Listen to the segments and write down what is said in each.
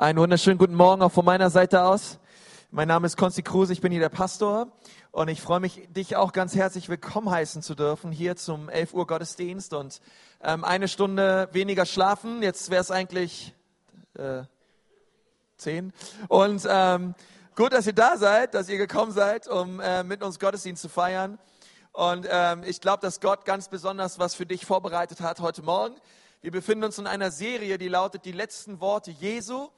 Einen wunderschönen guten Morgen auch von meiner Seite aus. Mein Name ist Konsti Kruse, ich bin hier der Pastor und ich freue mich, dich auch ganz herzlich willkommen heißen zu dürfen hier zum 11 Uhr Gottesdienst und ähm, eine Stunde weniger schlafen. Jetzt wäre es eigentlich äh, zehn. Und ähm, gut, dass ihr da seid, dass ihr gekommen seid, um äh, mit uns Gottesdienst zu feiern. Und ähm, ich glaube, dass Gott ganz besonders was für dich vorbereitet hat heute Morgen. Wir befinden uns in einer Serie, die lautet Die letzten Worte Jesu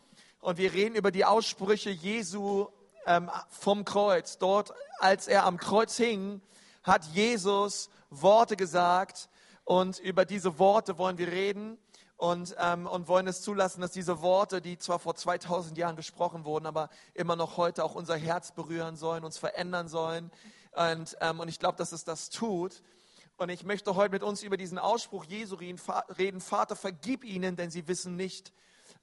und wir reden über die Aussprüche Jesu ähm, vom Kreuz. Dort, als er am Kreuz hing, hat Jesus Worte gesagt und über diese Worte wollen wir reden und, ähm, und wollen es zulassen, dass diese Worte, die zwar vor 2000 Jahren gesprochen wurden, aber immer noch heute auch unser Herz berühren sollen, uns verändern sollen. Und, ähm, und ich glaube, dass es das tut. Und ich möchte heute mit uns über diesen Ausspruch Jesu reden, Vater, vergib ihnen, denn sie wissen nicht,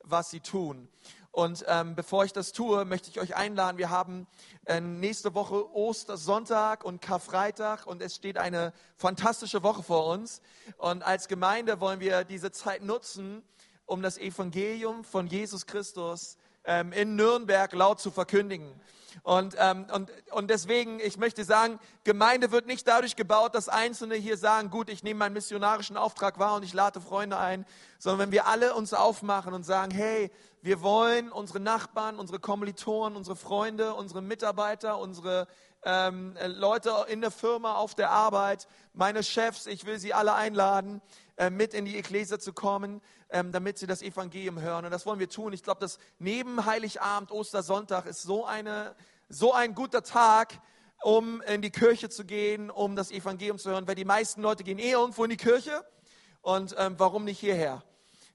was sie tun. Und ähm, bevor ich das tue, möchte ich euch einladen. Wir haben äh, nächste Woche Ostersonntag und Karfreitag und es steht eine fantastische Woche vor uns. Und als Gemeinde wollen wir diese Zeit nutzen, um das Evangelium von Jesus Christus ähm, in Nürnberg laut zu verkündigen. Und, ähm, und, und deswegen, ich möchte sagen, Gemeinde wird nicht dadurch gebaut, dass Einzelne hier sagen, gut, ich nehme meinen missionarischen Auftrag wahr und ich lade Freunde ein, sondern wenn wir alle uns aufmachen und sagen, hey, wir wollen unsere Nachbarn, unsere Kommilitonen, unsere Freunde, unsere Mitarbeiter, unsere ähm, Leute in der Firma, auf der Arbeit, meine Chefs, ich will sie alle einladen, äh, mit in die Ekklesia zu kommen, ähm, damit sie das Evangelium hören. Und das wollen wir tun. Ich glaube, dass neben Heiligabend, Ostersonntag ist so, eine, so ein guter Tag, um in die Kirche zu gehen, um das Evangelium zu hören, weil die meisten Leute gehen eh irgendwo in die Kirche. Und ähm, warum nicht hierher?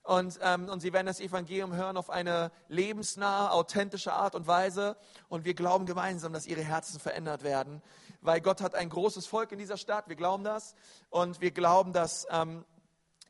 Und, ähm, und sie werden das Evangelium hören auf eine lebensnahe, authentische Art und Weise. Und wir glauben gemeinsam, dass ihre Herzen verändert werden, weil Gott hat ein großes Volk in dieser Stadt. Wir glauben das. Und wir glauben, dass ähm,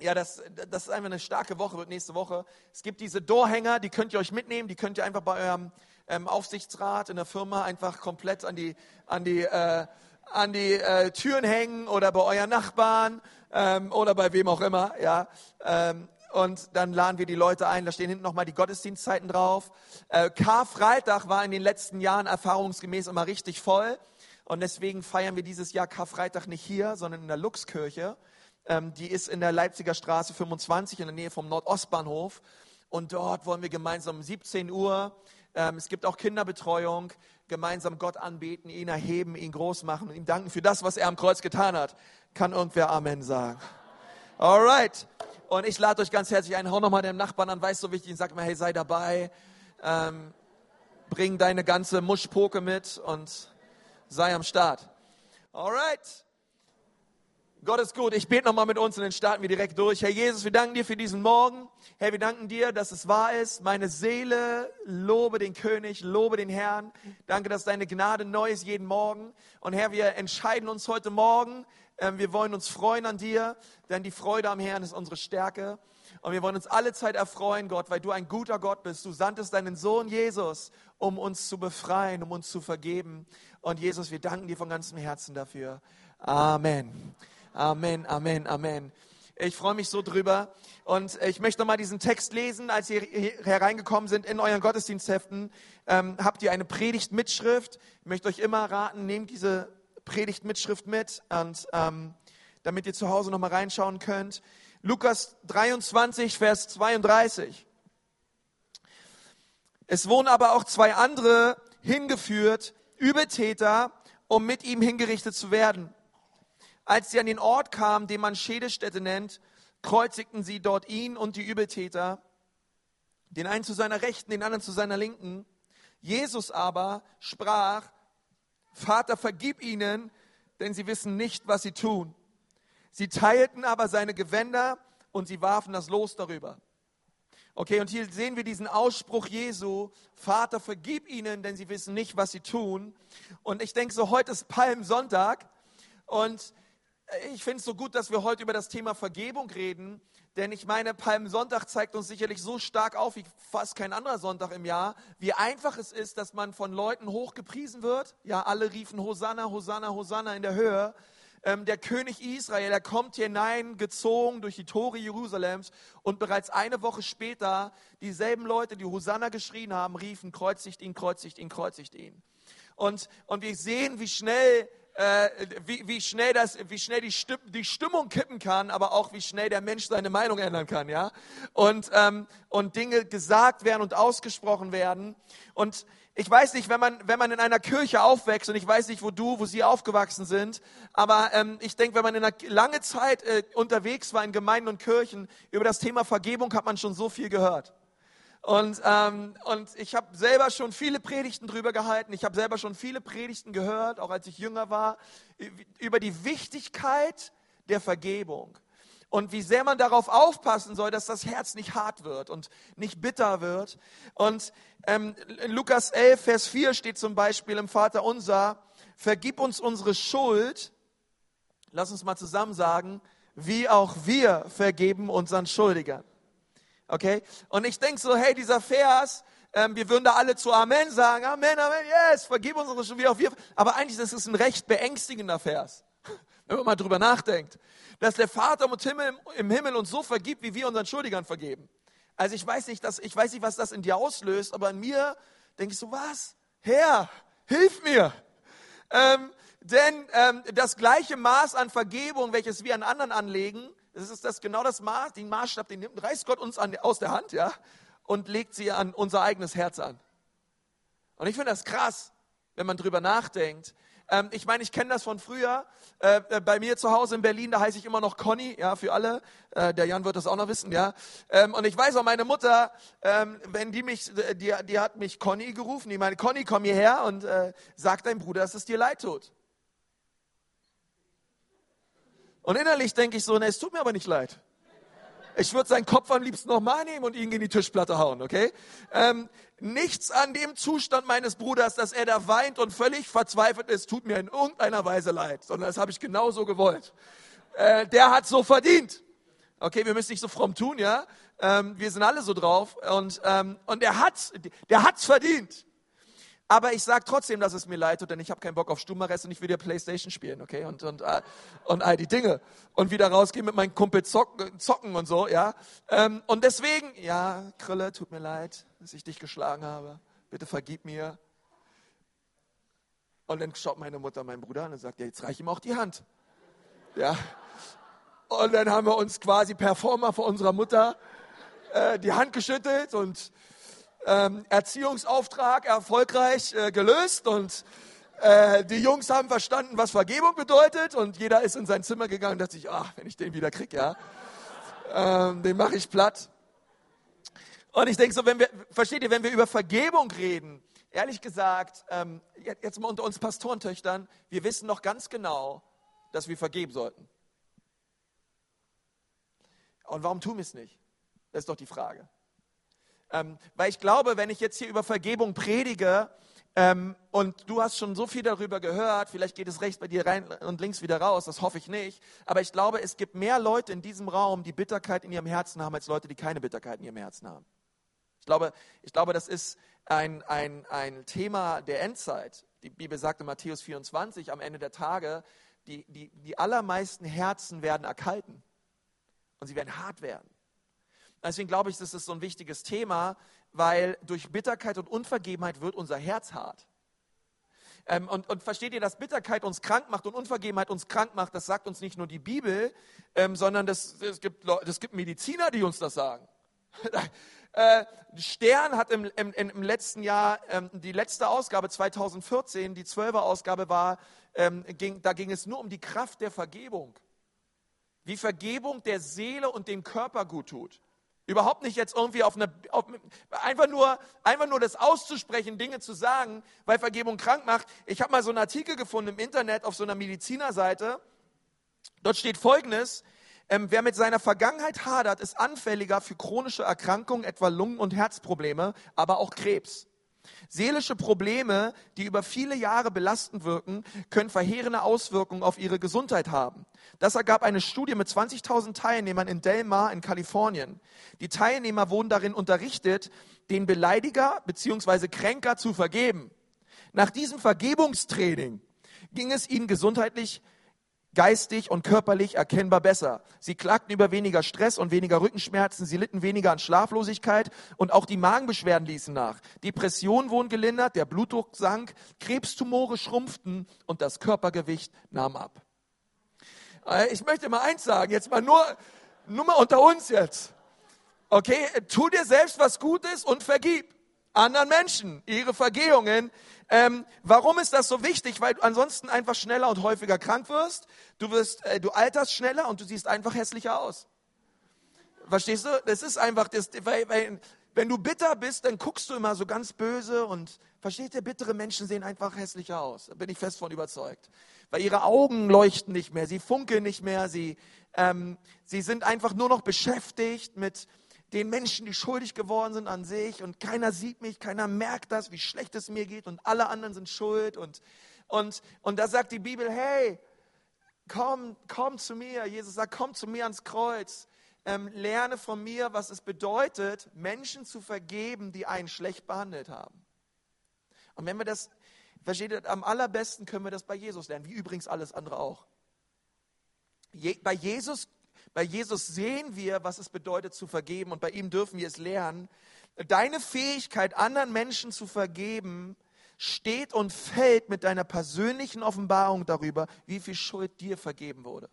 ja, das, das ist einfach eine starke Woche, wird nächste Woche. Es gibt diese Doorhänger, die könnt ihr euch mitnehmen, die könnt ihr einfach bei eurem ähm, Aufsichtsrat in der Firma einfach komplett an die, an die, äh, an die äh, Türen hängen oder bei euren Nachbarn ähm, oder bei wem auch immer. Ja. Ähm, und dann laden wir die Leute ein. Da stehen hinten nochmal die Gottesdienstzeiten drauf. Äh, Karfreitag war in den letzten Jahren erfahrungsgemäß immer richtig voll. Und deswegen feiern wir dieses Jahr Karfreitag nicht hier, sondern in der Luxkirche. Ähm, die ist in der Leipziger Straße 25 in der Nähe vom Nordostbahnhof. Und dort wollen wir gemeinsam um 17 Uhr, ähm, es gibt auch Kinderbetreuung, gemeinsam Gott anbeten, ihn erheben, ihn groß machen und ihm danken für das, was er am Kreuz getan hat. Kann irgendwer Amen sagen? Alright. Und ich lade euch ganz herzlich ein. Hau nochmal deinem Nachbarn an, weißt so wichtig, und sag mal, hey, sei dabei. Ähm, bring deine ganze Muschpoke mit und sei am Start. Alright. Gott ist gut. Ich bete nochmal mit uns und dann starten wir direkt durch. Herr Jesus, wir danken dir für diesen Morgen. Herr, wir danken dir, dass es wahr ist. Meine Seele lobe den König, lobe den Herrn. Danke, dass deine Gnade neu ist jeden Morgen. Und Herr, wir entscheiden uns heute Morgen. Ähm, wir wollen uns freuen an dir, denn die Freude am Herrn ist unsere Stärke. Und wir wollen uns alle Zeit erfreuen, Gott, weil du ein guter Gott bist. Du sandtest deinen Sohn Jesus, um uns zu befreien, um uns zu vergeben. Und Jesus, wir danken dir von ganzem Herzen dafür. Amen. Amen, Amen, Amen. Ich freue mich so drüber. Und ich möchte nochmal diesen Text lesen. Als ihr hereingekommen sind in euren Gottesdienstheften, ähm, habt ihr eine Predigtmitschrift. Ich möchte euch immer raten, nehmt diese Predigtmitschrift mit, und, ähm, damit ihr zu Hause nochmal reinschauen könnt. Lukas 23, Vers 32. Es wurden aber auch zwei andere hingeführt, Übeltäter, um mit ihm hingerichtet zu werden. Als sie an den Ort kamen, den man Schädestätte nennt, kreuzigten sie dort ihn und die Übeltäter, den einen zu seiner Rechten, den anderen zu seiner Linken. Jesus aber sprach, Vater, vergib ihnen, denn sie wissen nicht, was sie tun. Sie teilten aber seine Gewänder und sie warfen das Los darüber. Okay, und hier sehen wir diesen Ausspruch Jesu, Vater, vergib ihnen, denn sie wissen nicht, was sie tun. Und ich denke so, heute ist Palmsonntag und ich finde es so gut, dass wir heute über das Thema Vergebung reden, denn ich meine, Palmsonntag zeigt uns sicherlich so stark auf wie fast kein anderer Sonntag im Jahr, wie einfach es ist, dass man von Leuten hochgepriesen wird. Ja, alle riefen Hosanna, Hosanna, Hosanna in der Höhe. ähm, der König Israel, er kommt hineingezogen durch die Tore Jerusalems und bereits eine Woche später dieselben Leute, die Hosanna geschrien haben, riefen, kreuzigt ihn, kreuzigt ihn, kreuzigt ihn. Und, und wir sehen, wie schnell äh, wie, wie schnell, das, wie schnell die, Stimm, die Stimmung kippen kann, aber auch wie schnell der Mensch seine Meinung ändern kann, ja. Und, ähm, und Dinge gesagt werden und ausgesprochen werden. Und ich weiß nicht, wenn man, wenn man in einer Kirche aufwächst, und ich weiß nicht, wo du, wo sie aufgewachsen sind, aber ähm, ich denke, wenn man in einer lange Zeit äh, unterwegs war in Gemeinden und Kirchen, über das Thema Vergebung hat man schon so viel gehört. Und, ähm, und ich habe selber schon viele Predigten drüber gehalten. Ich habe selber schon viele Predigten gehört, auch als ich jünger war, über die Wichtigkeit der Vergebung. Und wie sehr man darauf aufpassen soll, dass das Herz nicht hart wird und nicht bitter wird. Und ähm, in Lukas 11, Vers 4 steht zum Beispiel im Vater unser, vergib uns unsere Schuld. Lass uns mal zusammen sagen, wie auch wir vergeben unseren Schuldigern. Okay? Und ich denke so, hey, dieser Vers, ähm, wir würden da alle zu Amen sagen. Amen, Amen, yes, vergib unsere Schuld, wie auch wir. Aber eigentlich ist es ein recht beängstigender Vers, wenn man mal drüber nachdenkt. Dass der Vater im Himmel, im Himmel uns so vergibt, wie wir unseren Schuldigern vergeben. Also ich weiß nicht, dass, ich weiß nicht, was das in dir auslöst, aber in mir denke ich so, was? Herr, hilf mir. Ähm, denn ähm, das gleiche Maß an Vergebung, welches wir an anderen anlegen, das ist das genau das Maß, den Maßstab, den nimmt, reißt Gott uns an, aus der Hand, ja, und legt sie an unser eigenes Herz an. Und ich finde das krass, wenn man drüber nachdenkt. Ähm, ich meine, ich kenne das von früher. Äh, äh, bei mir zu Hause in Berlin, da heiße ich immer noch Conny, ja, für alle. Äh, der Jan wird das auch noch wissen, ja. Ähm, und ich weiß auch, meine Mutter, ähm, wenn die mich, die, die hat mich Conny gerufen, die meine, Conny, komm hierher und äh, sag deinem Bruder, dass es dir leid tut. Und innerlich denke ich so, ne, es tut mir aber nicht leid. Ich würde seinen Kopf am liebsten nochmal nehmen und ihn in die Tischplatte hauen, okay? Ähm, nichts an dem Zustand meines Bruders, dass er da weint und völlig verzweifelt ist, tut mir in irgendeiner Weise leid, sondern das habe ich genauso gewollt. Äh, der hat so verdient. Okay, wir müssen nicht so fromm tun, ja? Ähm, wir sind alle so drauf und, ähm, und der hat's, der hat's verdient. Aber ich sage trotzdem, dass es mir leid tut, denn ich habe keinen Bock auf Stummerrest und ich will ja Playstation spielen, okay? Und, und, äh, und all die Dinge. Und wieder rausgehen mit meinem Kumpel zocken, zocken und so, ja? Ähm, und deswegen, ja, Krille, tut mir leid, dass ich dich geschlagen habe. Bitte vergib mir. Und dann schaut meine Mutter meinen Bruder an und sagt, ja, jetzt reich ihm auch die Hand. Ja. Und dann haben wir uns quasi Performer vor unserer Mutter äh, die Hand geschüttelt und ähm, Erziehungsauftrag erfolgreich äh, gelöst und äh, die Jungs haben verstanden, was Vergebung bedeutet und jeder ist in sein Zimmer gegangen und dachte sich, ach, wenn ich den wieder kriege, ja, ähm, den mache ich platt. Und ich denke so, wenn wir, versteht ihr, wenn wir über Vergebung reden, ehrlich gesagt, ähm, jetzt mal unter uns Pastorentöchtern, wir wissen noch ganz genau, dass wir vergeben sollten. Und warum tun wir es nicht? Das ist doch die Frage. Ähm, weil ich glaube, wenn ich jetzt hier über Vergebung predige ähm, und du hast schon so viel darüber gehört, vielleicht geht es rechts bei dir rein und links wieder raus, das hoffe ich nicht. Aber ich glaube, es gibt mehr Leute in diesem Raum, die Bitterkeit in ihrem Herzen haben, als Leute, die keine Bitterkeit in ihrem Herzen haben. Ich glaube, ich glaube das ist ein, ein, ein Thema der Endzeit. Die Bibel sagt in Matthäus 24, am Ende der Tage, die, die, die allermeisten Herzen werden erkalten und sie werden hart werden. Deswegen glaube ich, das ist so ein wichtiges Thema, weil durch Bitterkeit und Unvergebenheit wird unser Herz hart. Ähm, und, und, versteht ihr, dass Bitterkeit uns krank macht und Unvergebenheit uns krank macht, das sagt uns nicht nur die Bibel, ähm, sondern das, es, gibt, es gibt Mediziner, die uns das sagen. äh, Stern hat im, im, im letzten Jahr, ähm, die letzte Ausgabe 2014, die zwölfer Ausgabe war, ähm, ging, da ging es nur um die Kraft der Vergebung. Wie Vergebung der Seele und dem Körper gut tut. Überhaupt nicht jetzt irgendwie auf eine, auf, einfach, nur, einfach nur das auszusprechen, Dinge zu sagen, weil Vergebung krank macht. Ich habe mal so einen Artikel gefunden im Internet auf so einer Medizinerseite. Dort steht Folgendes. Ähm, wer mit seiner Vergangenheit hadert, ist anfälliger für chronische Erkrankungen, etwa Lungen- und Herzprobleme, aber auch Krebs. Seelische Probleme, die über viele Jahre belastend wirken, können verheerende Auswirkungen auf ihre Gesundheit haben. Das ergab eine Studie mit 20.000 Teilnehmern in Del Mar in Kalifornien. Die Teilnehmer wurden darin unterrichtet, den Beleidiger bzw. Kränker zu vergeben. Nach diesem Vergebungstraining ging es ihnen gesundheitlich geistig und körperlich erkennbar besser. Sie klagten über weniger Stress und weniger Rückenschmerzen, sie litten weniger an Schlaflosigkeit und auch die Magenbeschwerden ließen nach. Depressionen wurden gelindert, der Blutdruck sank, Krebstumore schrumpften und das Körpergewicht nahm ab. Äh, ich möchte mal eins sagen, jetzt mal nur, nur mal unter uns jetzt. Okay, tu dir selbst was Gutes und vergib anderen Menschen ihre Vergehungen. Ähm, warum ist das so wichtig? Weil du ansonsten einfach schneller und häufiger krank wirst. Du wirst, äh, du alterst schneller und du siehst einfach hässlicher aus. Verstehst du? Das ist einfach, das, weil, weil, wenn du bitter bist, dann guckst du immer so ganz böse und versteht ihr, bittere Menschen sehen einfach hässlicher aus. Da bin ich fest von überzeugt. Weil ihre Augen leuchten nicht mehr, sie funkeln nicht mehr, sie, ähm, sie sind einfach nur noch beschäftigt mit, den Menschen, die schuldig geworden sind an sich und keiner sieht mich, keiner merkt das, wie schlecht es mir geht und alle anderen sind schuld und, und, und da sagt die Bibel, hey, komm, komm zu mir. Jesus sagt, komm zu mir ans Kreuz. Ähm, lerne von mir, was es bedeutet, Menschen zu vergeben, die einen schlecht behandelt haben. Und wenn wir das, versteht ihr, am allerbesten können wir das bei Jesus lernen, wie übrigens alles andere auch. Je, bei Jesus bei Jesus sehen wir, was es bedeutet zu vergeben und bei ihm dürfen wir es lernen. Deine Fähigkeit, anderen Menschen zu vergeben, steht und fällt mit deiner persönlichen Offenbarung darüber, wie viel Schuld dir vergeben wurde.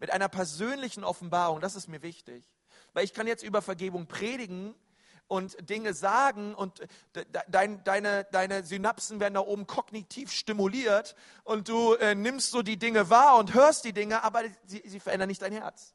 Mit einer persönlichen Offenbarung, das ist mir wichtig. Weil ich kann jetzt über Vergebung predigen, und Dinge sagen und dein, deine, deine Synapsen werden da oben kognitiv stimuliert und du äh, nimmst so die Dinge wahr und hörst die Dinge, aber sie, sie verändern nicht dein Herz.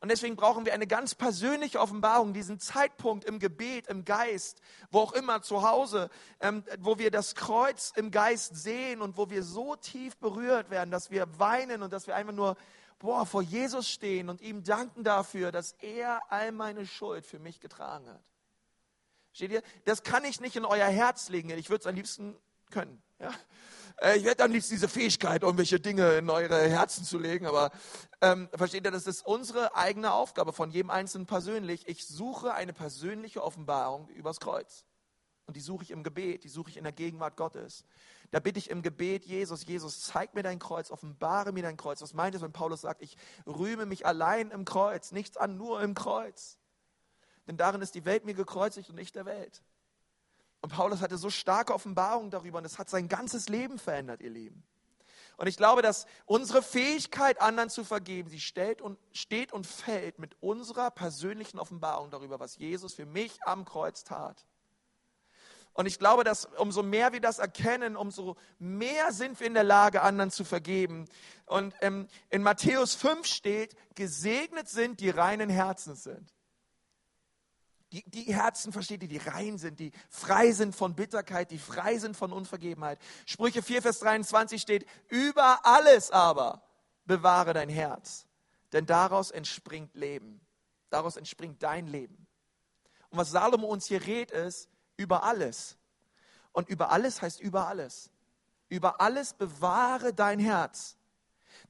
Und deswegen brauchen wir eine ganz persönliche Offenbarung, diesen Zeitpunkt im Gebet, im Geist, wo auch immer zu Hause, ähm, wo wir das Kreuz im Geist sehen und wo wir so tief berührt werden, dass wir weinen und dass wir einfach nur boah, vor Jesus stehen und ihm danken dafür, dass er all meine Schuld für mich getragen hat. Steht ihr? Das kann ich nicht in euer Herz legen. Ich würde es am liebsten können. Ja? Äh, ich hätte am liebsten diese Fähigkeit, irgendwelche Dinge in eure Herzen zu legen. Aber ähm, versteht ihr, das ist unsere eigene Aufgabe von jedem Einzelnen persönlich. Ich suche eine persönliche Offenbarung übers Kreuz. Und die suche ich im Gebet, die suche ich in der Gegenwart Gottes. Da bitte ich im Gebet Jesus, Jesus, zeig mir dein Kreuz, offenbare mir dein Kreuz. Was meint es, wenn Paulus sagt, ich rühme mich allein im Kreuz, nichts an, nur im Kreuz denn darin ist die Welt mir gekreuzigt und nicht der Welt. Und Paulus hatte so starke Offenbarungen darüber und es hat sein ganzes Leben verändert, ihr Lieben. Und ich glaube, dass unsere Fähigkeit, anderen zu vergeben, sie stellt und, steht und fällt mit unserer persönlichen Offenbarung darüber, was Jesus für mich am Kreuz tat. Und ich glaube, dass umso mehr wir das erkennen, umso mehr sind wir in der Lage, anderen zu vergeben. Und ähm, in Matthäus 5 steht, gesegnet sind, die reinen Herzens sind. Die, die Herzen, versteht ihr, die rein sind, die frei sind von Bitterkeit, die frei sind von Unvergebenheit. Sprüche 4, Vers 23 steht, über alles aber bewahre dein Herz, denn daraus entspringt Leben. Daraus entspringt dein Leben. Und was Salomo uns hier rät, ist, über alles. Und über alles heißt über alles. Über alles bewahre dein Herz.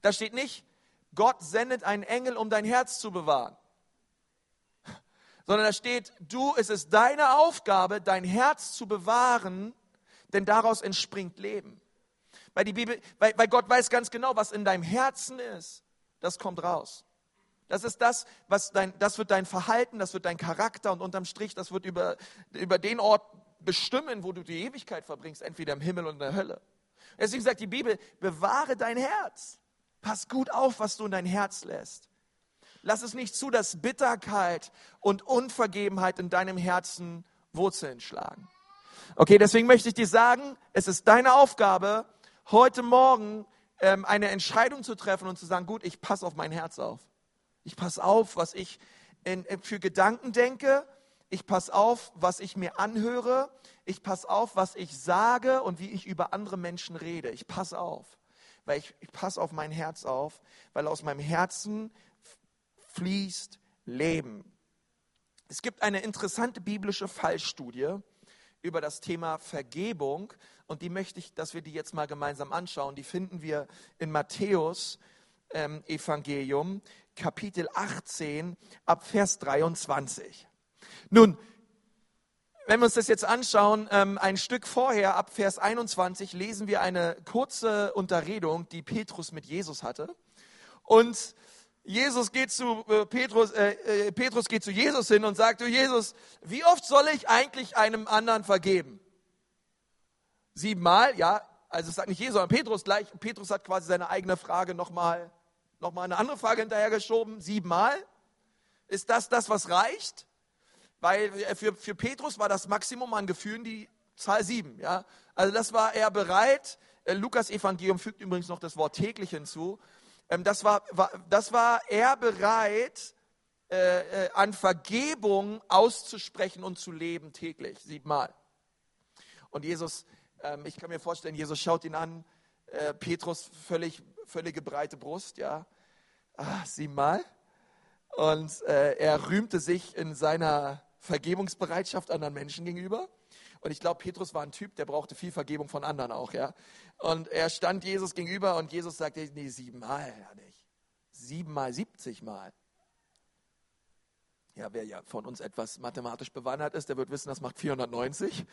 Da steht nicht, Gott sendet einen Engel, um dein Herz zu bewahren sondern da steht, du, es ist deine Aufgabe, dein Herz zu bewahren, denn daraus entspringt Leben. Weil, die Bibel, weil, weil Gott weiß ganz genau, was in deinem Herzen ist, das kommt raus. Das ist das, was dein, das wird dein Verhalten, das wird dein Charakter und unterm Strich, das wird über, über den Ort bestimmen, wo du die Ewigkeit verbringst, entweder im Himmel oder in der Hölle. Deswegen sagt die Bibel, bewahre dein Herz. Pass gut auf, was du in dein Herz lässt. Lass es nicht zu, dass Bitterkeit und Unvergebenheit in deinem Herzen Wurzeln schlagen. Okay, deswegen möchte ich dir sagen, es ist deine Aufgabe, heute Morgen ähm, eine Entscheidung zu treffen und zu sagen, gut, ich passe auf mein Herz auf. Ich passe auf, was ich in, äh, für Gedanken denke. Ich passe auf, was ich mir anhöre. Ich passe auf, was ich sage und wie ich über andere Menschen rede. Ich passe auf, weil ich, ich passe auf mein Herz auf, weil aus meinem Herzen fließt Leben. Es gibt eine interessante biblische Fallstudie über das Thema Vergebung und die möchte ich, dass wir die jetzt mal gemeinsam anschauen. Die finden wir in Matthäus ähm, Evangelium, Kapitel 18, ab Vers 23. Nun, wenn wir uns das jetzt anschauen, ähm, ein Stück vorher, ab Vers 21, lesen wir eine kurze Unterredung, die Petrus mit Jesus hatte. Und Jesus geht zu äh, Petrus, äh, äh, Petrus geht zu Jesus hin und sagt, du Jesus, wie oft soll ich eigentlich einem anderen vergeben? Siebenmal, ja. Also es sagt nicht Jesus, sondern Petrus gleich. Petrus hat quasi seine eigene Frage nochmal, noch mal eine andere Frage hinterhergeschoben. Siebenmal? Ist das das, was reicht? Weil äh, für, für Petrus war das Maximum an Gefühlen die Zahl sieben. Ja? Also das war er bereit. Äh, Lukas Evangelium fügt übrigens noch das Wort täglich hinzu. Ähm, das, war, war, das war er bereit, äh, äh, an Vergebung auszusprechen und zu leben täglich, siebenmal. Und Jesus, ähm, ich kann mir vorstellen, Jesus schaut ihn an, äh, Petrus völlig, völlige breite Brust, ja, ah, siebenmal. Und äh, er rühmte sich in seiner Vergebungsbereitschaft anderen Menschen gegenüber. Und ich glaube, Petrus war ein Typ, der brauchte viel Vergebung von anderen auch, ja. Und er stand Jesus gegenüber und Jesus sagte, nee, siebenmal, ja nicht. Siebenmal, siebzigmal. Ja, wer ja von uns etwas mathematisch bewandert ist, der wird wissen, das macht 490.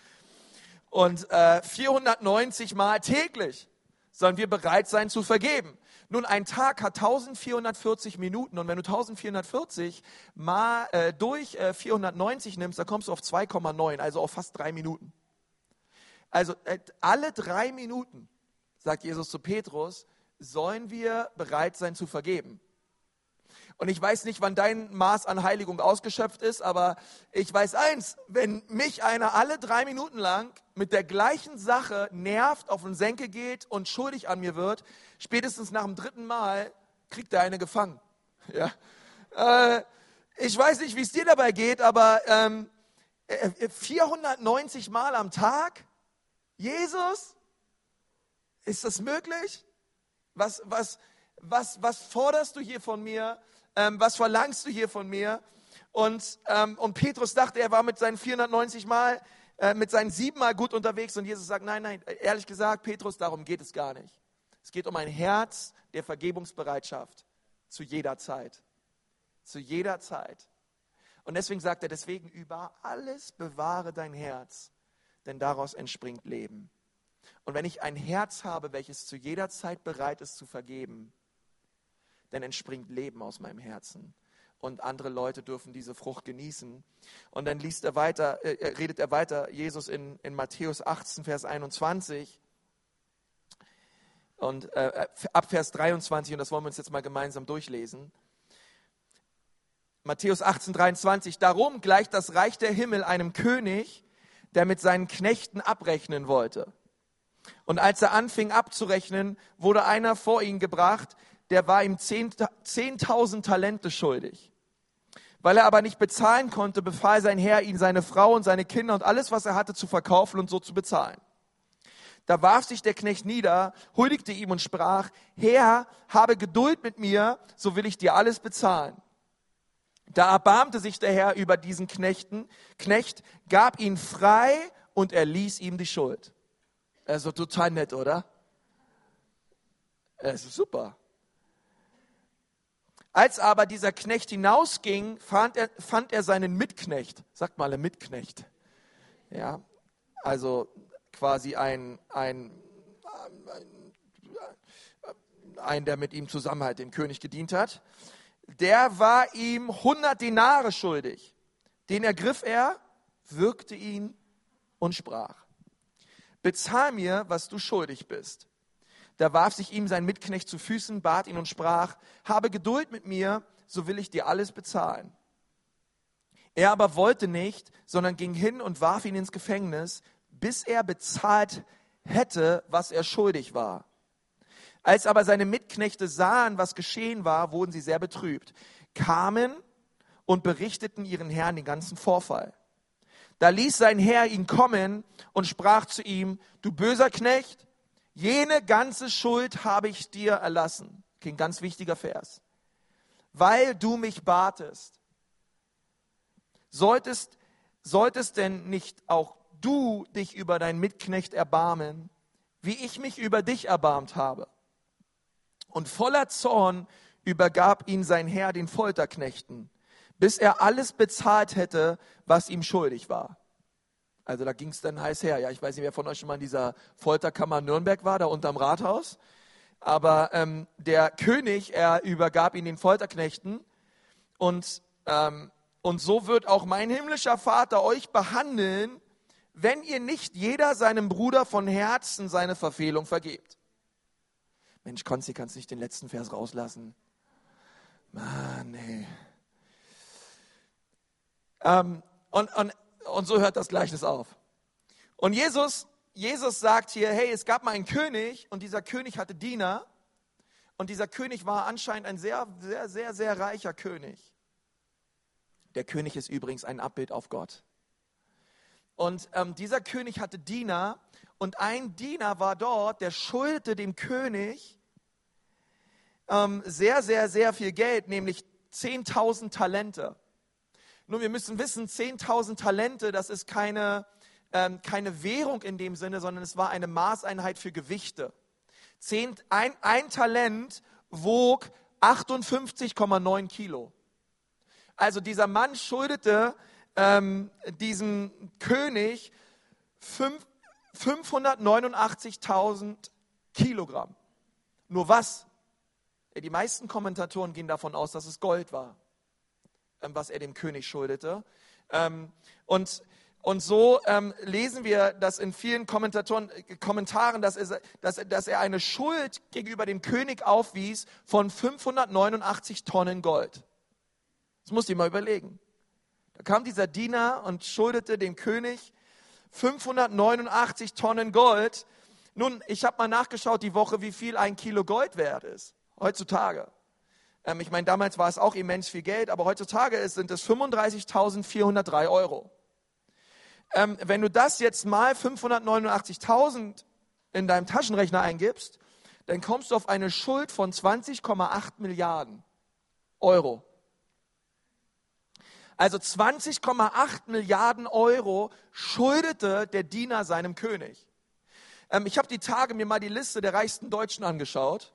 Und äh, 490 Mal täglich sollen wir bereit sein zu vergeben. Nun, ein Tag hat 1440 Minuten und wenn du 1440 mal äh, durch äh, 490 nimmst, dann kommst du auf 2,9, also auf fast drei Minuten. Also äh, alle drei Minuten, sagt Jesus zu Petrus, sollen wir bereit sein zu vergeben. Und ich weiß nicht, wann dein Maß an Heiligung ausgeschöpft ist, aber ich weiß eins, wenn mich einer alle drei Minuten lang mit der gleichen Sache nervt, auf den Senke geht und schuldig an mir wird, spätestens nach dem dritten Mal kriegt er eine gefangen. Ja? Äh, ich weiß nicht, wie es dir dabei geht, aber ähm, 490 äh, Mal am Tag? Jesus? Ist das möglich? Was, was, was, was forderst du hier von mir? Ähm, was verlangst du hier von mir? Und, ähm, und Petrus dachte, er war mit seinen 490 Mal, äh, mit seinen sieben Mal gut unterwegs. Und Jesus sagt, nein, nein, ehrlich gesagt, Petrus, darum geht es gar nicht. Es geht um ein Herz der Vergebungsbereitschaft zu jeder Zeit. Zu jeder Zeit. Und deswegen sagt er, deswegen über alles bewahre dein Herz, denn daraus entspringt Leben. Und wenn ich ein Herz habe, welches zu jeder Zeit bereit ist zu vergeben, dann entspringt Leben aus meinem Herzen. Und andere Leute dürfen diese Frucht genießen. Und dann liest er weiter, äh, redet er weiter, Jesus in, in Matthäus 18, Vers 21 und äh, ab Vers 23, und das wollen wir uns jetzt mal gemeinsam durchlesen. Matthäus 18, 23, darum gleicht das Reich der Himmel einem König, der mit seinen Knechten abrechnen wollte. Und als er anfing abzurechnen, wurde einer vor ihn gebracht, der war ihm 10.000 Talente schuldig. Weil er aber nicht bezahlen konnte, befahl sein Herr, ihn seine Frau und seine Kinder und alles, was er hatte, zu verkaufen und so zu bezahlen. Da warf sich der Knecht nieder, huldigte ihm und sprach, Herr, habe Geduld mit mir, so will ich dir alles bezahlen. Da erbarmte sich der Herr über diesen Knechten, Knecht, gab ihn frei und er ließ ihm die Schuld. Also total nett, oder? Es ist super. Als aber dieser Knecht hinausging, fand er, fand er seinen Mitknecht. Sagt mal, ein Mitknecht. Ja, also quasi ein, ein, ein, ein, der mit ihm zusammen halt dem König gedient hat. Der war ihm 100 Denare schuldig. Den ergriff er, würgte ihn und sprach, bezahl mir, was du schuldig bist. Da warf sich ihm sein Mitknecht zu Füßen, bat ihn und sprach, habe Geduld mit mir, so will ich dir alles bezahlen. Er aber wollte nicht, sondern ging hin und warf ihn ins Gefängnis, bis er bezahlt hätte, was er schuldig war. Als aber seine Mitknechte sahen, was geschehen war, wurden sie sehr betrübt, kamen und berichteten ihren Herrn den ganzen Vorfall. Da ließ sein Herr ihn kommen und sprach zu ihm, du böser Knecht, Jene ganze Schuld habe ich dir erlassen. Ein ganz wichtiger Vers. Weil du mich batest. Solltest, solltest denn nicht auch du dich über deinen Mitknecht erbarmen, wie ich mich über dich erbarmt habe? Und voller Zorn übergab ihn sein Herr den Folterknechten, bis er alles bezahlt hätte, was ihm schuldig war. Also da ging es dann heiß her. Ja, ich weiß nicht, wer von euch schon mal in dieser Folterkammer Nürnberg war, da unterm Rathaus. Aber ähm, der König, er übergab ihn den Folterknechten und, ähm, und so wird auch mein himmlischer Vater euch behandeln, wenn ihr nicht jeder seinem Bruder von Herzen seine Verfehlung vergebt. Mensch, Konzi, kannst nicht den letzten Vers rauslassen? Mann, ey. Ähm, und, und, und so hört das Gleichnis auf. Und Jesus, Jesus sagt hier, hey, es gab mal einen König und dieser König hatte Diener und dieser König war anscheinend ein sehr, sehr, sehr, sehr reicher König. Der König ist übrigens ein Abbild auf Gott. Und ähm, dieser König hatte Diener und ein Diener war dort, der schuldete dem König ähm, sehr, sehr, sehr viel Geld, nämlich 10.000 Talente. Nun, wir müssen wissen, 10.000 Talente, das ist keine, ähm, keine Währung in dem Sinne, sondern es war eine Maßeinheit für Gewichte. Zehn, ein, ein Talent wog 58,9 Kilo. Also dieser Mann schuldete ähm, diesem König 589.000 Kilogramm. Nur was? Die meisten Kommentatoren gehen davon aus, dass es Gold war. Ähm, was er dem König schuldete. Ähm, und, und so ähm, lesen wir das in vielen Kommentatoren, Kommentaren, dass er, dass, dass er eine Schuld gegenüber dem König aufwies von 589 Tonnen Gold. Das musst du dir mal überlegen. Da kam dieser Diener und schuldete dem König 589 Tonnen Gold. Nun, ich habe mal nachgeschaut die Woche, wie viel ein Kilo Gold wert ist. Heutzutage. Ähm, ich meine, damals war es auch immens viel Geld, aber heutzutage sind es 35.403 Euro. Ähm, wenn du das jetzt mal 589.000 in deinem Taschenrechner eingibst, dann kommst du auf eine Schuld von 20,8 Milliarden Euro. Also 20,8 Milliarden Euro schuldete der Diener seinem König. Ähm, ich habe die Tage mir mal die Liste der reichsten Deutschen angeschaut.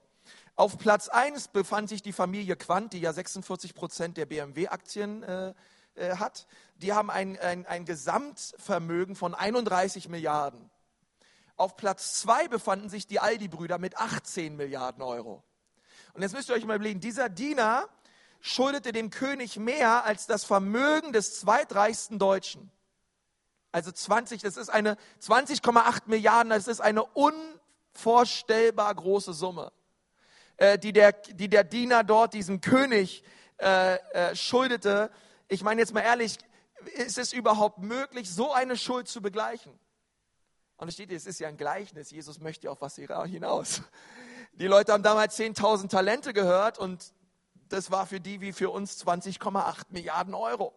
Auf Platz 1 befand sich die Familie Quandt, die ja 46 Prozent der BMW-Aktien äh, äh, hat. Die haben ein, ein, ein Gesamtvermögen von 31 Milliarden. Auf Platz 2 befanden sich die Aldi-Brüder mit 18 Milliarden Euro. Und jetzt müsst ihr euch mal überlegen, dieser Diener schuldete dem König mehr als das Vermögen des zweitreichsten Deutschen. Also 20, das ist eine 20,8 Milliarden, das ist eine unvorstellbar große Summe. Äh, die, der, die der Diener dort diesem König äh, äh, schuldete. Ich meine jetzt mal ehrlich, ist es überhaupt möglich, so eine Schuld zu begleichen? Und es steht, es ist ja ein Gleichnis. Jesus möchte auf was hinaus. Die Leute haben damals 10.000 Talente gehört und das war für die wie für uns 20,8 Milliarden Euro.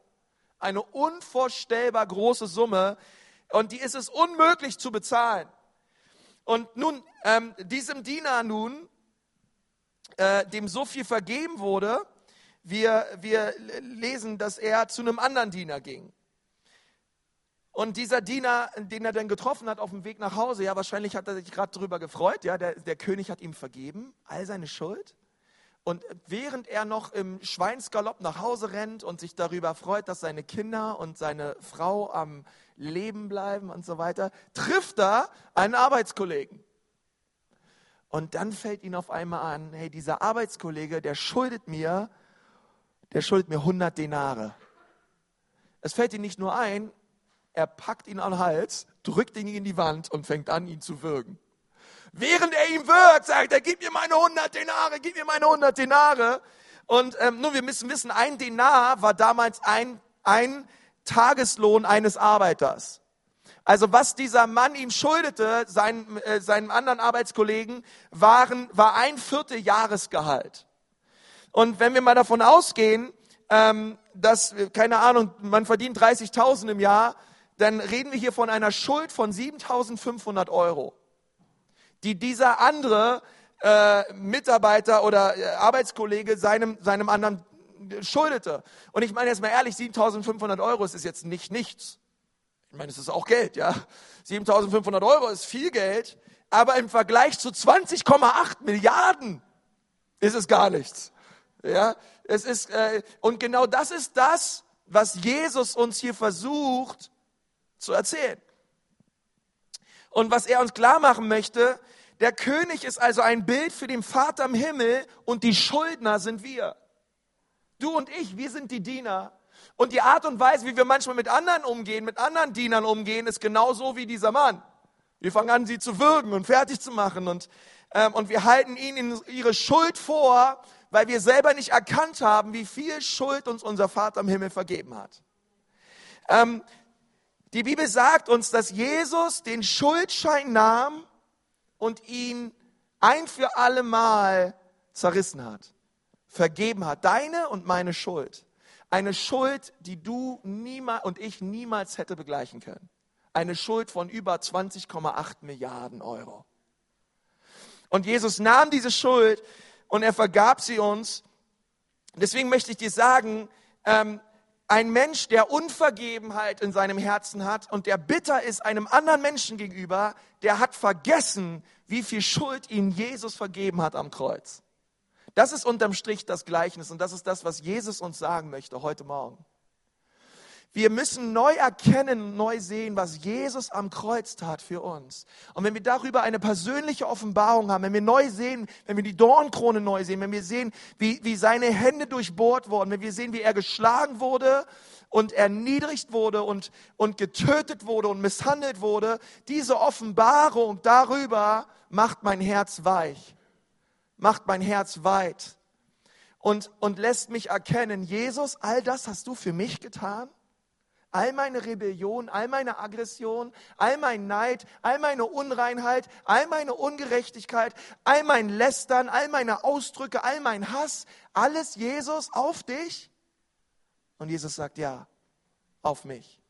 Eine unvorstellbar große Summe und die ist es unmöglich zu bezahlen. Und nun, ähm, diesem Diener nun äh, dem so viel vergeben wurde, wir, wir lesen, dass er zu einem anderen Diener ging. Und dieser Diener, den er dann getroffen hat auf dem Weg nach Hause, ja, wahrscheinlich hat er sich gerade darüber gefreut, ja, der, der König hat ihm vergeben, all seine Schuld. Und während er noch im Schweinsgalopp nach Hause rennt und sich darüber freut, dass seine Kinder und seine Frau am Leben bleiben und so weiter, trifft er einen Arbeitskollegen. Und dann fällt ihnen auf einmal an, hey, dieser Arbeitskollege, der schuldet mir, der schuldet mir 100 Denare. Es fällt ihm nicht nur ein, er packt ihn an den Hals, drückt ihn in die Wand und fängt an, ihn zu würgen. Während er ihn wirkt, sagt er, gib mir meine 100 Denare, gib mir meine 100 Denare. Und ähm, nun, wir müssen wissen, ein Denar war damals ein, ein Tageslohn eines Arbeiters. Also was dieser Mann ihm schuldete, seinen, äh, seinem anderen Arbeitskollegen, waren, war ein Viertel Jahresgehalt. Und wenn wir mal davon ausgehen, ähm, dass, keine Ahnung, man verdient 30.000 im Jahr, dann reden wir hier von einer Schuld von 7.500 Euro, die dieser andere äh, Mitarbeiter oder äh, Arbeitskollege seinem, seinem anderen schuldete. Und ich meine jetzt mal ehrlich, 7.500 Euro ist jetzt nicht nichts. Ich meine, es ist auch Geld, ja. 7500 Euro ist viel Geld, aber im Vergleich zu 20,8 Milliarden ist es gar nichts. Ja, es ist, äh, und genau das ist das, was Jesus uns hier versucht zu erzählen. Und was er uns klar machen möchte, der König ist also ein Bild für den Vater im Himmel und die Schuldner sind wir. Du und ich, wir sind die Diener. Und die Art und Weise, wie wir manchmal mit anderen umgehen, mit anderen Dienern umgehen, ist genauso wie dieser Mann. Wir fangen an, sie zu würgen und fertig zu machen und, ähm, und wir halten ihnen ihre Schuld vor, weil wir selber nicht erkannt haben, wie viel Schuld uns unser Vater im Himmel vergeben hat. Ähm, die Bibel sagt uns, dass Jesus den Schuldschein nahm und ihn ein für alle Mal zerrissen hat, vergeben hat. Deine und meine Schuld. Eine Schuld, die du niemals und ich niemals hätte begleichen können. Eine Schuld von über 20,8 Milliarden Euro. Und Jesus nahm diese Schuld und er vergab sie uns. Deswegen möchte ich dir sagen, ähm, ein Mensch, der Unvergebenheit in seinem Herzen hat und der bitter ist einem anderen Menschen gegenüber, der hat vergessen, wie viel Schuld ihm Jesus vergeben hat am Kreuz. Das ist unterm Strich das Gleichnis und das ist das, was Jesus uns sagen möchte heute Morgen. Wir müssen neu erkennen, neu sehen, was Jesus am Kreuz tat für uns. Und wenn wir darüber eine persönliche Offenbarung haben, wenn wir neu sehen, wenn wir die Dornkrone neu sehen, wenn wir sehen, wie, wie seine Hände durchbohrt wurden, wenn wir sehen, wie er geschlagen wurde und erniedrigt wurde und, und getötet wurde und misshandelt wurde, diese Offenbarung darüber macht mein Herz weich, macht mein Herz weit und, und lässt mich erkennen, Jesus, all das hast du für mich getan all meine Rebellion, all meine Aggression, all mein Neid, all meine Unreinheit, all meine Ungerechtigkeit, all mein Lästern, all meine Ausdrücke, all mein Hass, alles Jesus auf dich? Und Jesus sagt, ja, auf mich.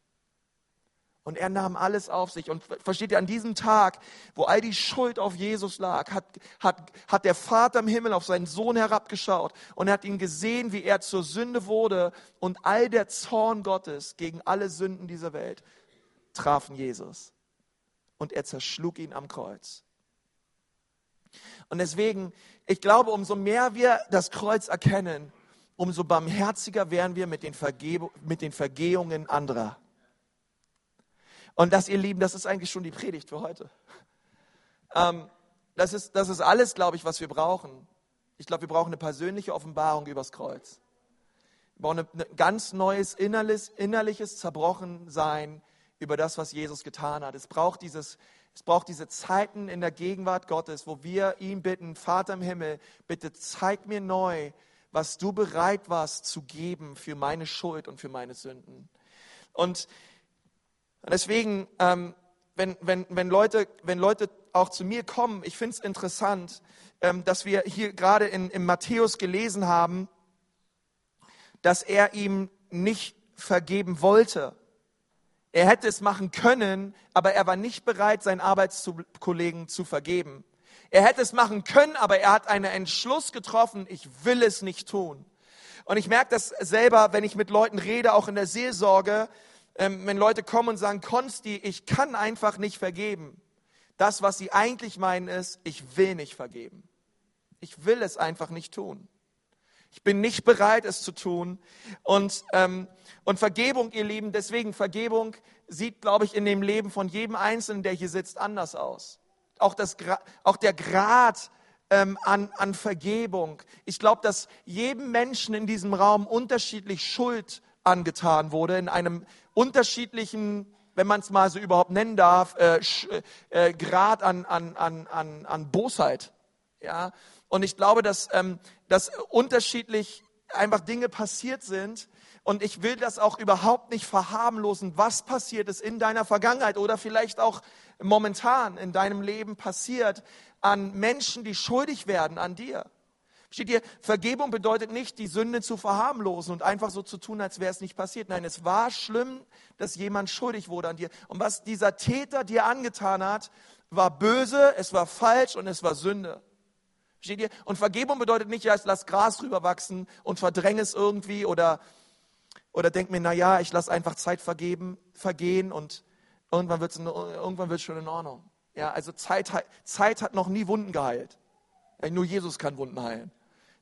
Und er nahm alles auf sich. Und versteht ihr, an diesem Tag, wo all die Schuld auf Jesus lag, hat, hat, hat der Vater im Himmel auf seinen Sohn herabgeschaut und hat ihn gesehen, wie er zur Sünde wurde. Und all der Zorn Gottes gegen alle Sünden dieser Welt trafen Jesus. Und er zerschlug ihn am Kreuz. Und deswegen, ich glaube, umso mehr wir das Kreuz erkennen, umso barmherziger werden wir mit den, Vergeb mit den Vergehungen anderer. Und das, ihr Lieben, das ist eigentlich schon die Predigt für heute. Ähm, das, ist, das ist alles, glaube ich, was wir brauchen. Ich glaube, wir brauchen eine persönliche Offenbarung übers Kreuz. Wir brauchen ein ganz neues innerliches, innerliches Zerbrochensein über das, was Jesus getan hat. Es braucht, dieses, es braucht diese Zeiten in der Gegenwart Gottes, wo wir ihn bitten, Vater im Himmel, bitte zeig mir neu, was du bereit warst zu geben für meine Schuld und für meine Sünden. Und und deswegen, ähm, wenn, wenn, wenn, Leute, wenn Leute auch zu mir kommen, ich finde es interessant, ähm, dass wir hier gerade in, in Matthäus gelesen haben, dass er ihm nicht vergeben wollte. Er hätte es machen können, aber er war nicht bereit, seinen Arbeitskollegen zu vergeben. Er hätte es machen können, aber er hat einen Entschluss getroffen, ich will es nicht tun. Und ich merke das selber, wenn ich mit Leuten rede, auch in der Seelsorge, ähm, wenn Leute kommen und sagen, Konsti, ich kann einfach nicht vergeben. Das, was sie eigentlich meinen, ist, ich will nicht vergeben. Ich will es einfach nicht tun. Ich bin nicht bereit, es zu tun. Und, ähm, und Vergebung, ihr Lieben, deswegen Vergebung sieht, glaube ich, in dem Leben von jedem Einzelnen, der hier sitzt, anders aus. Auch, das, auch der Grad ähm, an, an Vergebung. Ich glaube, dass jedem Menschen in diesem Raum unterschiedlich Schuld angetan wurde, in einem unterschiedlichen, wenn man es mal so überhaupt nennen darf, äh, äh, Grad an, an, an, an, an Bosheit. Ja? Und ich glaube, dass, ähm, dass unterschiedlich einfach Dinge passiert sind. Und ich will das auch überhaupt nicht verharmlosen, was passiert ist in deiner Vergangenheit oder vielleicht auch momentan in deinem Leben passiert an Menschen, die schuldig werden an dir. Steht ihr, Vergebung bedeutet nicht, die Sünde zu verharmlosen und einfach so zu tun, als wäre es nicht passiert. Nein, es war schlimm, dass jemand schuldig wurde an dir. Und was dieser Täter dir angetan hat, war böse, es war falsch und es war Sünde. Steht ihr? Und Vergebung bedeutet nicht, ja, ich lass Gras drüber wachsen und verdränge es irgendwie oder, oder denk mir, na ja, ich lass einfach Zeit vergeben, vergehen und irgendwann wird es irgendwann wird's schon in Ordnung. Ja, also Zeit, Zeit hat noch nie Wunden geheilt. Nur Jesus kann Wunden heilen.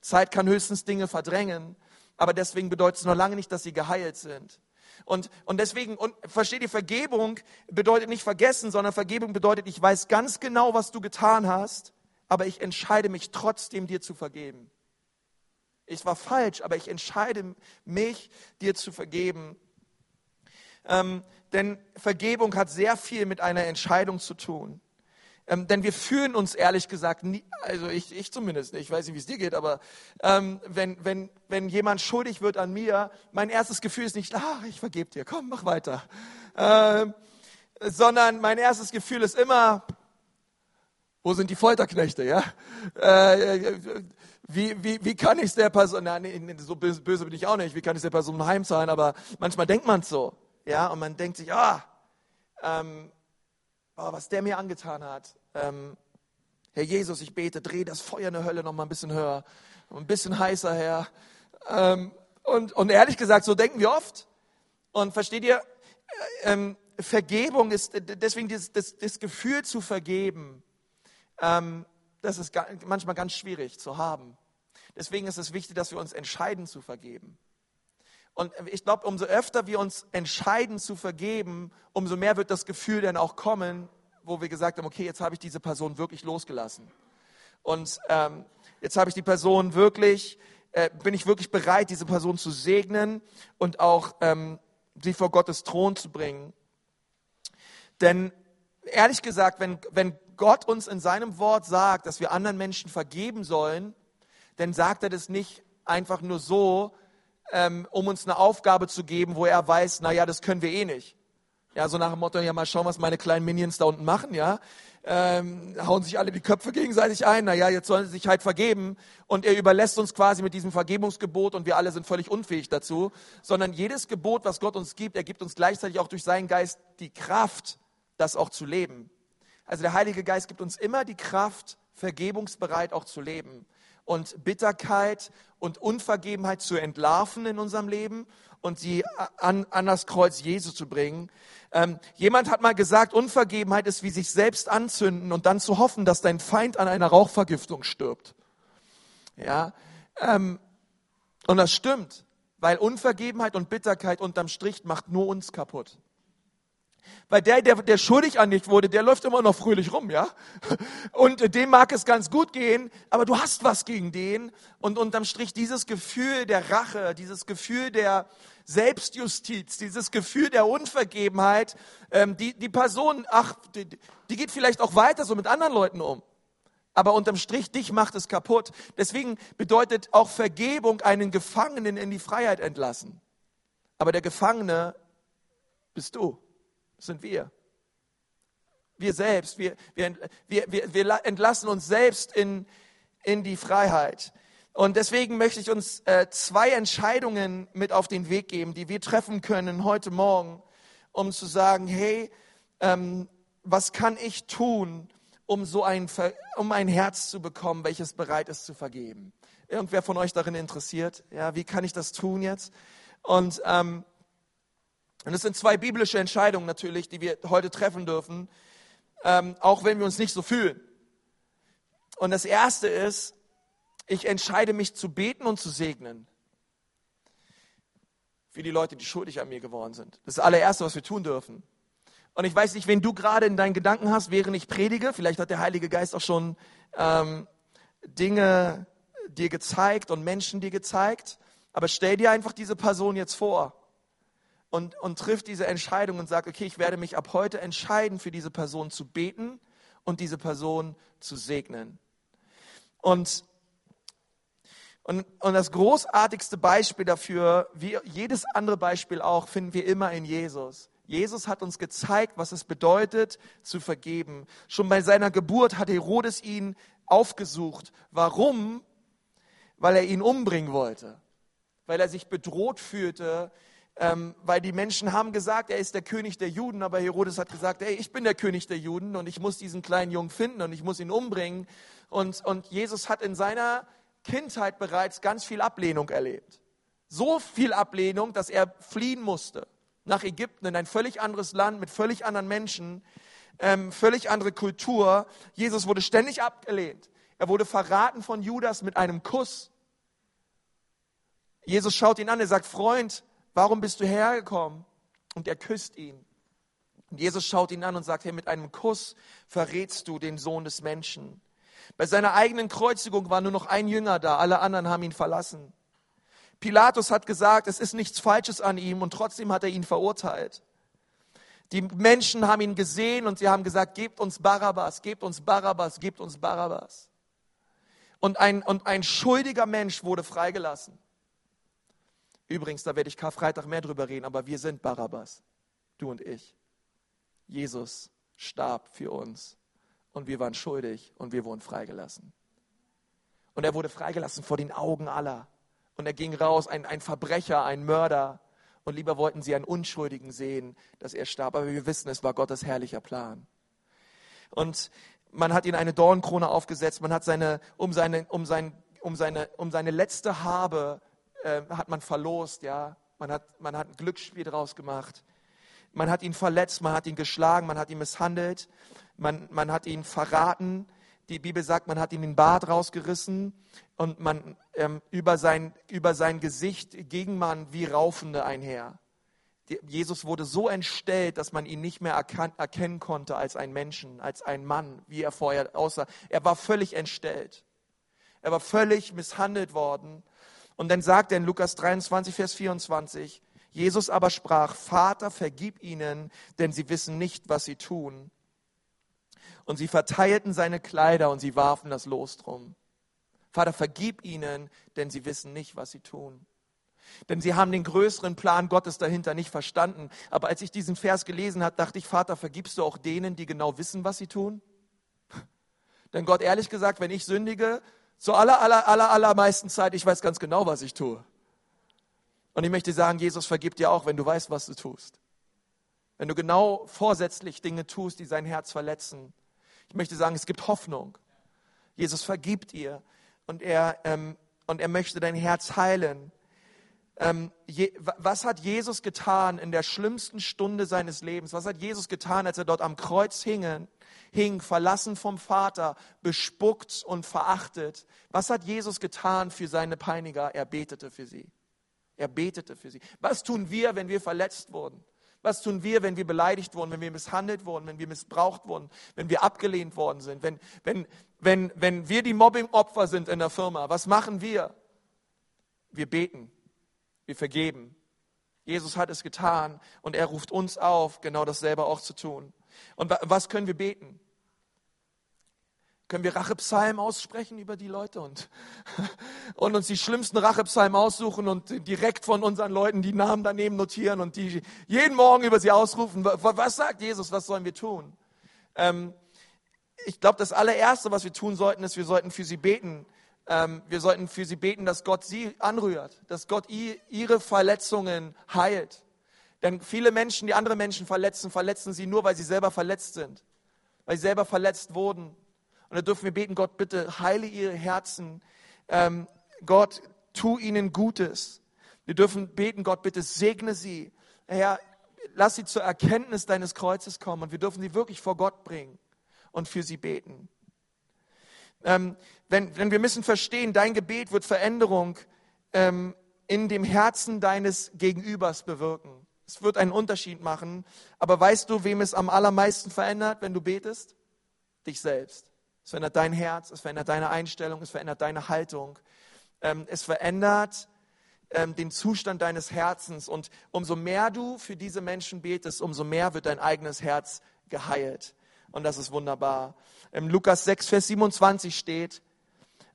Zeit kann höchstens Dinge verdrängen, aber deswegen bedeutet es noch lange nicht, dass sie geheilt sind. Und, und deswegen, und versteht ihr, Vergebung bedeutet nicht vergessen, sondern Vergebung bedeutet, ich weiß ganz genau, was du getan hast, aber ich entscheide mich trotzdem, dir zu vergeben. Ich war falsch, aber ich entscheide mich, dir zu vergeben. Ähm, denn Vergebung hat sehr viel mit einer Entscheidung zu tun. Ähm, denn wir fühlen uns ehrlich gesagt nie, also ich, ich zumindest ich weiß nicht, wie es dir geht, aber ähm, wenn, wenn, wenn jemand schuldig wird an mir, mein erstes Gefühl ist nicht, ach, ich vergebe dir, komm, mach weiter. Ähm, sondern mein erstes Gefühl ist immer, wo sind die Folterknechte, ja? Äh, wie, wie, wie kann ich es der Person, na, nee, so böse, böse bin ich auch nicht, wie kann ich es der Person heimzahlen, aber manchmal denkt man so, ja, und man denkt sich, ah, ähm, oh, was der mir angetan hat. Ähm, Herr Jesus, ich bete, dreh das Feuer in der Hölle noch mal ein bisschen höher, ein bisschen heißer, Herr. Ähm, und, und ehrlich gesagt, so denken wir oft. Und versteht ihr, äh, ähm, Vergebung ist, deswegen das, das, das Gefühl zu vergeben, ähm, das ist manchmal ganz schwierig zu haben. Deswegen ist es wichtig, dass wir uns entscheiden zu vergeben. Und ich glaube, umso öfter wir uns entscheiden zu vergeben, umso mehr wird das Gefühl dann auch kommen, wo wir gesagt haben, okay, jetzt habe ich diese Person wirklich losgelassen. Und ähm, jetzt habe ich die Person wirklich, äh, bin ich wirklich bereit, diese Person zu segnen und auch ähm, sie vor Gottes Thron zu bringen. Denn ehrlich gesagt, wenn, wenn Gott uns in seinem Wort sagt, dass wir anderen Menschen vergeben sollen, dann sagt er das nicht einfach nur so, ähm, um uns eine Aufgabe zu geben, wo er weiß, na ja, das können wir eh nicht. Ja, so nach dem Motto, ja, mal schauen, was meine kleinen Minions da unten machen, ja. Ähm, hauen sich alle die Köpfe gegenseitig ein, na ja, jetzt sollen sie sich halt vergeben. Und er überlässt uns quasi mit diesem Vergebungsgebot und wir alle sind völlig unfähig dazu. Sondern jedes Gebot, was Gott uns gibt, er gibt uns gleichzeitig auch durch seinen Geist die Kraft, das auch zu leben. Also der Heilige Geist gibt uns immer die Kraft, vergebungsbereit auch zu leben und Bitterkeit und Unvergebenheit zu entlarven in unserem Leben und sie an, an das Kreuz Jesu zu bringen. Ähm, jemand hat mal gesagt, Unvergebenheit ist wie sich selbst anzünden und dann zu hoffen, dass dein Feind an einer Rauchvergiftung stirbt. Ja, ähm, und das stimmt, weil Unvergebenheit und Bitterkeit unterm Strich macht nur uns kaputt. Weil der, der, der schuldig an dich wurde, der läuft immer noch fröhlich rum, ja? Und dem mag es ganz gut gehen, aber du hast was gegen den. Und unterm Strich dieses Gefühl der Rache, dieses Gefühl der Selbstjustiz, dieses Gefühl der Unvergebenheit, ähm, die, die Person, ach, die, die geht vielleicht auch weiter so mit anderen Leuten um. Aber unterm Strich, dich macht es kaputt. Deswegen bedeutet auch Vergebung einen Gefangenen in die Freiheit entlassen. Aber der Gefangene bist du sind wir. Wir selbst, wir, wir, wir, wir entlassen uns selbst in, in die Freiheit. Und deswegen möchte ich uns äh, zwei Entscheidungen mit auf den Weg geben, die wir treffen können heute Morgen, um zu sagen, hey, ähm, was kann ich tun, um so ein, um ein Herz zu bekommen, welches bereit ist zu vergeben? Irgendwer von euch darin interessiert? Ja, wie kann ich das tun jetzt? Und ähm, und es sind zwei biblische Entscheidungen natürlich, die wir heute treffen dürfen, ähm, auch wenn wir uns nicht so fühlen. Und das erste ist, ich entscheide mich zu beten und zu segnen. Für die Leute, die schuldig an mir geworden sind. Das ist das allererste, was wir tun dürfen. Und ich weiß nicht, wen du gerade in deinen Gedanken hast, während ich predige. Vielleicht hat der Heilige Geist auch schon ähm, Dinge dir gezeigt und Menschen dir gezeigt. Aber stell dir einfach diese Person jetzt vor und, und trifft diese Entscheidung und sagt, okay, ich werde mich ab heute entscheiden, für diese Person zu beten und diese Person zu segnen. Und, und, und das großartigste Beispiel dafür, wie jedes andere Beispiel auch, finden wir immer in Jesus. Jesus hat uns gezeigt, was es bedeutet, zu vergeben. Schon bei seiner Geburt hat Herodes ihn aufgesucht. Warum? Weil er ihn umbringen wollte. Weil er sich bedroht fühlte, ähm, weil die Menschen haben gesagt, er ist der König der Juden, aber Herodes hat gesagt, ey, ich bin der König der Juden und ich muss diesen kleinen Jungen finden und ich muss ihn umbringen. Und, und Jesus hat in seiner Kindheit bereits ganz viel Ablehnung erlebt. So viel Ablehnung, dass er fliehen musste nach Ägypten, in ein völlig anderes Land mit völlig anderen Menschen, ähm, völlig andere Kultur. Jesus wurde ständig abgelehnt. Er wurde verraten von Judas mit einem Kuss. Jesus schaut ihn an, er sagt, Freund, Warum bist du hergekommen? Und er küsst ihn. Und Jesus schaut ihn an und sagt, hey, mit einem Kuss verrätst du den Sohn des Menschen. Bei seiner eigenen Kreuzigung war nur noch ein Jünger da, alle anderen haben ihn verlassen. Pilatus hat gesagt, es ist nichts Falsches an ihm und trotzdem hat er ihn verurteilt. Die Menschen haben ihn gesehen und sie haben gesagt, gebt uns Barabbas, gebt uns Barabbas, gebt uns Barabbas. Und ein, und ein schuldiger Mensch wurde freigelassen. Übrigens, da werde ich Karfreitag mehr drüber reden, aber wir sind Barabbas, du und ich. Jesus starb für uns und wir waren schuldig und wir wurden freigelassen. Und er wurde freigelassen vor den Augen aller. Und er ging raus, ein, ein Verbrecher, ein Mörder. Und lieber wollten sie einen Unschuldigen sehen, dass er starb. Aber wir wissen, es war Gottes herrlicher Plan. Und man hat ihn eine Dornkrone aufgesetzt, man hat seine, um seine, um sein, um seine, um seine letzte Habe äh, hat man verlost, ja. Man hat, man hat ein Glücksspiel draus gemacht. Man hat ihn verletzt, man hat ihn geschlagen, man hat ihn misshandelt, man, man hat ihn verraten. Die Bibel sagt, man hat ihn den Bart rausgerissen und man ähm, über, sein, über sein Gesicht ging man wie Raufende einher. Die, Jesus wurde so entstellt, dass man ihn nicht mehr erkan- erkennen konnte als einen Menschen, als einen Mann, wie er vorher aussah. Er war völlig entstellt. Er war völlig misshandelt worden. Und dann sagt er in Lukas 23, Vers 24, Jesus aber sprach, Vater, vergib ihnen, denn sie wissen nicht, was sie tun. Und sie verteilten seine Kleider und sie warfen das Los drum. Vater, vergib ihnen, denn sie wissen nicht, was sie tun. Denn sie haben den größeren Plan Gottes dahinter nicht verstanden. Aber als ich diesen Vers gelesen habe, dachte ich, Vater, vergibst du auch denen, die genau wissen, was sie tun? Denn Gott, ehrlich gesagt, wenn ich sündige, zur aller, aller, aller, allermeisten Zeit, ich weiß ganz genau, was ich tue. Und ich möchte sagen, Jesus vergibt dir auch, wenn du weißt, was du tust. Wenn du genau vorsätzlich Dinge tust, die sein Herz verletzen. Ich möchte sagen, es gibt Hoffnung. Jesus vergibt ihr und er, ähm, und er möchte dein Herz heilen. Ähm, je, was hat Jesus getan in der schlimmsten Stunde seines Lebens? Was hat Jesus getan, als er dort am Kreuz hing, hing, verlassen vom Vater, bespuckt und verachtet? Was hat Jesus getan für seine Peiniger? Er betete für sie. Er betete für sie. Was tun wir, wenn wir verletzt wurden? Was tun wir, wenn wir beleidigt wurden, wenn wir misshandelt wurden, wenn wir missbraucht wurden, wenn wir abgelehnt worden sind, wenn, wenn, wenn, wenn wir die Mobbing-Opfer sind in der Firma? Was machen wir? Wir beten. Wir vergeben. Jesus hat es getan und er ruft uns auf, genau dasselbe auch zu tun. Und was können wir beten? können wir Rachepsalmen aussprechen über die Leute und, und uns die schlimmsten Rachepsalmen aussuchen und direkt von unseren Leuten die Namen daneben notieren und die jeden Morgen über sie ausrufen. Was sagt Jesus? Was sollen wir tun? Ähm, ich glaube, das allererste, was wir tun sollten, ist, wir sollten für sie beten. Ähm, wir sollten für sie beten, dass Gott sie anrührt, dass Gott ihre Verletzungen heilt. Denn viele Menschen, die andere Menschen verletzen, verletzen sie nur, weil sie selber verletzt sind, weil sie selber verletzt wurden. Und da dürfen wir beten, Gott, bitte heile ihre Herzen. Ähm, Gott, tu ihnen Gutes. Wir dürfen beten, Gott, bitte segne sie. Herr, lass sie zur Erkenntnis deines Kreuzes kommen. Und wir dürfen sie wirklich vor Gott bringen und für sie beten. Ähm, wenn, denn wir müssen verstehen, dein Gebet wird Veränderung ähm, in dem Herzen deines Gegenübers bewirken. Es wird einen Unterschied machen. Aber weißt du, wem es am allermeisten verändert, wenn du betest? Dich selbst. Es verändert dein Herz, es verändert deine Einstellung, es verändert deine Haltung. Ähm, es verändert ähm, den Zustand deines Herzens. Und umso mehr du für diese Menschen betest, umso mehr wird dein eigenes Herz geheilt. Und das ist wunderbar. Im Lukas 6, Vers 27 steht,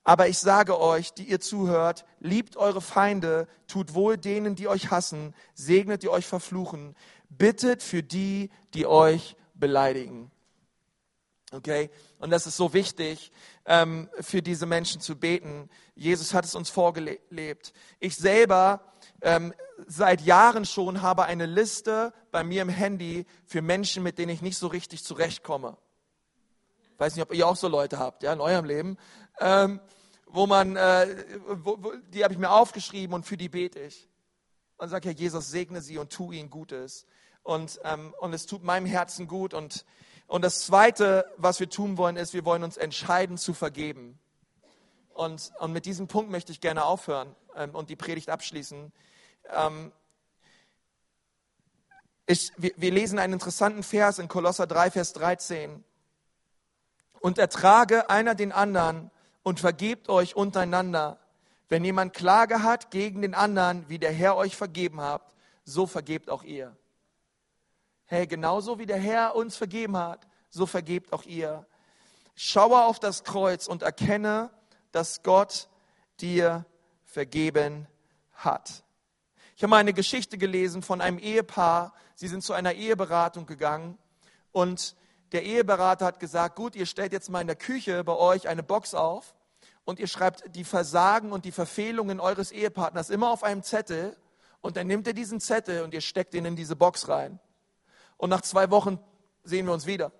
aber ich sage euch, die ihr zuhört, liebt eure Feinde, tut wohl denen, die euch hassen, segnet die euch verfluchen, bittet für die, die euch beleidigen. Okay? Und das ist so wichtig, ähm, für diese Menschen zu beten. Jesus hat es uns vorgelebt. Ich selber ähm, seit Jahren schon habe eine Liste bei mir im Handy für Menschen, mit denen ich nicht so richtig zurechtkomme. Ich weiß nicht, ob ihr auch so Leute habt, ja, in eurem Leben. Ähm, wo man, äh, wo, wo, die habe ich mir aufgeschrieben und für die bete ich. Und sage, Herr Jesus, segne sie und tu ihnen Gutes. Und, ähm, und es tut meinem Herzen gut und und das Zweite, was wir tun wollen, ist, wir wollen uns entscheiden zu vergeben. Und, und mit diesem Punkt möchte ich gerne aufhören ähm, und die Predigt abschließen. Ähm, Ich, wir, wir lesen einen interessanten Vers in Kolosser 3, Vers 13. Und ertrage einer den anderen und vergebt euch untereinander. Wenn jemand Klage hat gegen den anderen, wie der Herr euch vergeben habt, so vergebt auch ihr. Hey, genauso wie der Herr uns vergeben hat, so vergebt auch ihr. Schaue auf das Kreuz und erkenne, dass Gott dir vergeben hat. Ich habe mal eine Geschichte gelesen von einem Ehepaar. Sie sind zu einer Eheberatung gegangen und der Eheberater hat gesagt, gut, ihr stellt jetzt mal in der Küche bei euch eine Box auf und ihr schreibt die Versagen und die Verfehlungen eures Ehepartners immer auf einem Zettel und dann nimmt ihr diesen Zettel und ihr steckt ihn in diese Box rein. Und nach zwei Wochen sehen wir uns wieder.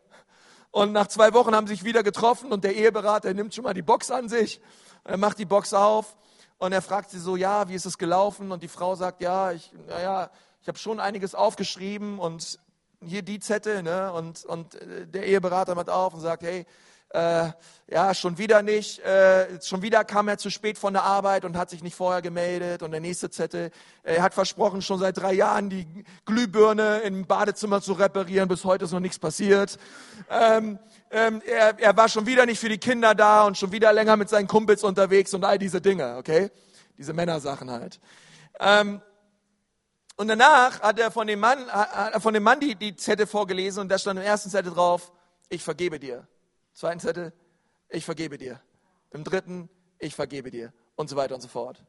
Und nach zwei Wochen haben sie sich wieder getroffen und der Eheberater nimmt schon mal die Box an sich. Er macht die Box auf und er fragt sie so, ja, wie ist es gelaufen? Und die Frau sagt, ja, ich, naja, ich habe schon einiges aufgeschrieben und hier die Zettel, ne? Und, und äh, der Eheberater macht auf und sagt, hey, äh, ja, schon wieder nicht, äh, schon wieder kam er zu spät von der Arbeit und hat sich nicht vorher gemeldet. Und der nächste Zettel, er hat versprochen, schon seit drei Jahren die Glühbirne im Badezimmer zu reparieren. Bis heute ist noch nichts passiert. Ähm, ähm, er, er war schon wieder nicht für die Kinder da und schon wieder länger mit seinen Kumpels unterwegs und all diese Dinge, okay? Diese Männersachen halt. Ähm, und danach hat er von dem Mann, von dem Mann die, die Zettel vorgelesen und da stand im ersten Zettel drauf, ich vergebe dir. Zweiten Zettel, ich vergebe dir. Im dritten, ich vergebe dir. Und so weiter und so fort.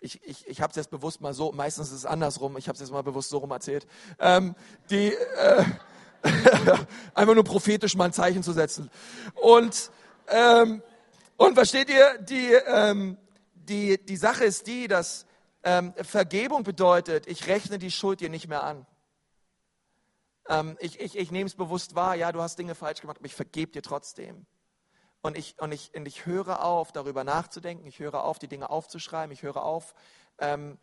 Ich, ich, ich habe es jetzt bewusst mal so, meistens ist es andersrum, ich habe es jetzt mal bewusst so rum erzählt. Ähm, die, äh, einfach nur prophetisch mal ein Zeichen zu setzen. Und, ähm, und versteht ihr, die, ähm, die, die Sache ist die, dass ähm, Vergebung bedeutet, ich rechne die Schuld dir nicht mehr an. Ähm, ich ich, ich nehme es bewusst wahr, ja, du hast Dinge falsch gemacht, aber ich vergebe dir trotzdem. Und ich, und, ich, und ich höre auf, darüber nachzudenken, ich höre auf, die Dinge aufzuschreiben, ich höre auf, ähm,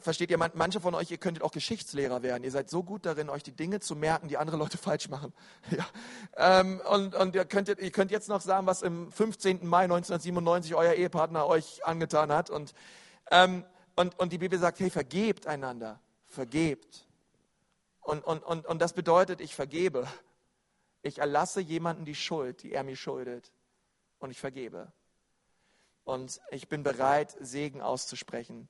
versteht ihr, manche von euch, ihr könntet auch Geschichtslehrer werden. Ihr seid so gut darin, euch die Dinge zu merken, die andere Leute falsch machen. Ja. Ähm, und und ihr, könnt, ihr könnt jetzt noch sagen, was im 15. Mai 1997 euer Ehepartner euch angetan hat. Und, ähm, und, und die Bibel sagt, hey, vergebt einander, vergebt. Und, und, und, und das bedeutet, ich vergebe. Ich erlasse jemanden die Schuld, die er mir schuldet. Und ich vergebe. Und ich bin bereit, Segen auszusprechen.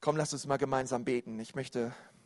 Komm, lass uns mal gemeinsam beten. Ich möchte